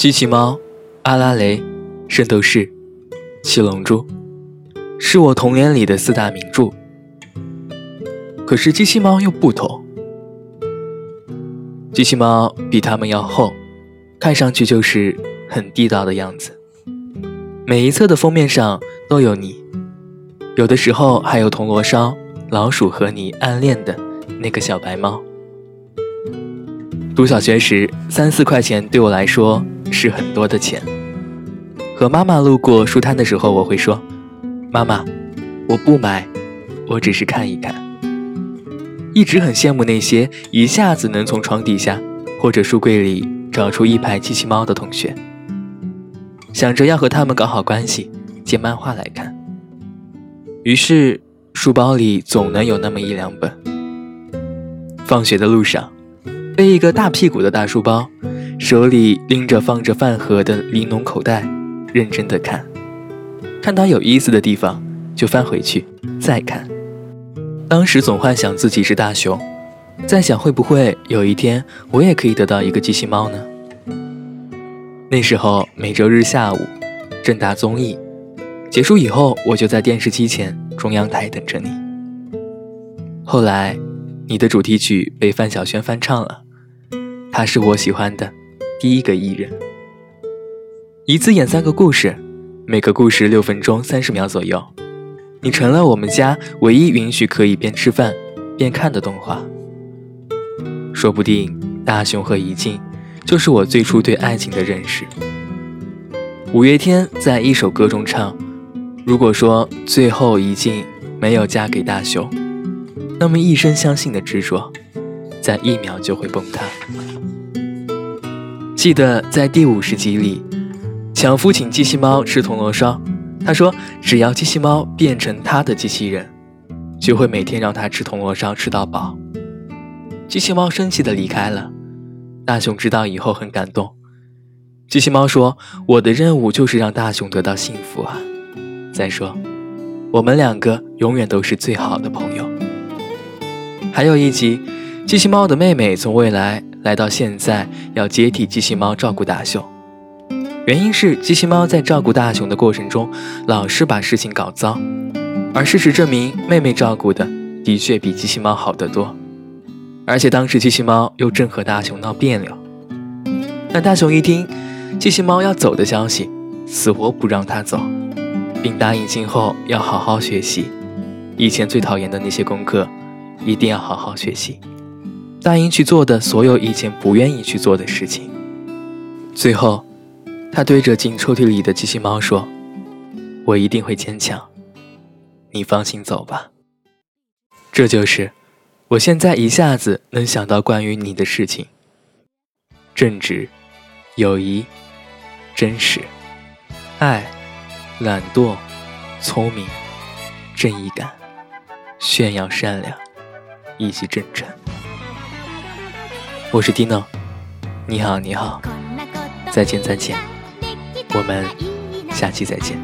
机器猫、阿拉蕾、圣斗士、七龙珠，是我童年里的四大名著。可是机器猫又不同，机器猫比它们要厚，看上去就是很地道的样子。每一册的封面上都有你，有的时候还有铜锣烧、老鼠和你暗恋的那个小白猫。读小学时，三四块钱对我来说。是很多的钱。和妈妈路过书摊的时候，我会说：“妈妈，我不买，我只是看一看。”一直很羡慕那些一下子能从床底下或者书柜里找出一排机器猫的同学，想着要和他们搞好关系，借漫画来看。于是书包里总能有那么一两本。放学的路上，背一个大屁股的大书包。手里拎着放着饭盒的玲珑口袋，认真的看，看到有意思的地方就翻回去再看。当时总幻想自己是大熊，在想会不会有一天我也可以得到一个机器猫呢？那时候每周日下午，正大综艺结束以后，我就在电视机前中央台等着你。后来，你的主题曲被范晓萱翻唱了，她是我喜欢的。第一个艺人，一次演三个故事，每个故事六分钟三十秒左右。你成了我们家唯一允许可以边吃饭边看的动画。说不定大雄和怡静就是我最初对爱情的认识。五月天在一首歌中唱：“如果说最后怡静没有嫁给大雄，那么一生相信的执着，在一秒就会崩塌。”记得在第五十集里，强夫请机器猫吃铜锣烧。他说：“只要机器猫变成他的机器人，就会每天让他吃铜锣烧吃到饱。”机器猫生气的离开了。大雄知道以后很感动。机器猫说：“我的任务就是让大雄得到幸福啊！再说，我们两个永远都是最好的朋友。”还有一集，机器猫的妹妹从未来。来到现在要接替机器猫照顾大熊，原因是机器猫在照顾大熊的过程中老是把事情搞糟，而事实证明妹妹照顾的的确比机器猫好得多，而且当时机器猫又正和大熊闹别扭，但大熊一听机器猫要走的消息，死活不让他走，并答应今后要好好学习，以前最讨厌的那些功课一定要好好学习。答应去做的所有以前不愿意去做的事情。最后，他对着进抽屉里的机器猫说：“我一定会坚强，你放心走吧。”这就是我现在一下子能想到关于你的事情：正直、友谊、真实、爱、懒惰、聪明、正义感、炫耀、善良以及真诚。我是 Dino，你好，你好，再见，再见，我们下期再见。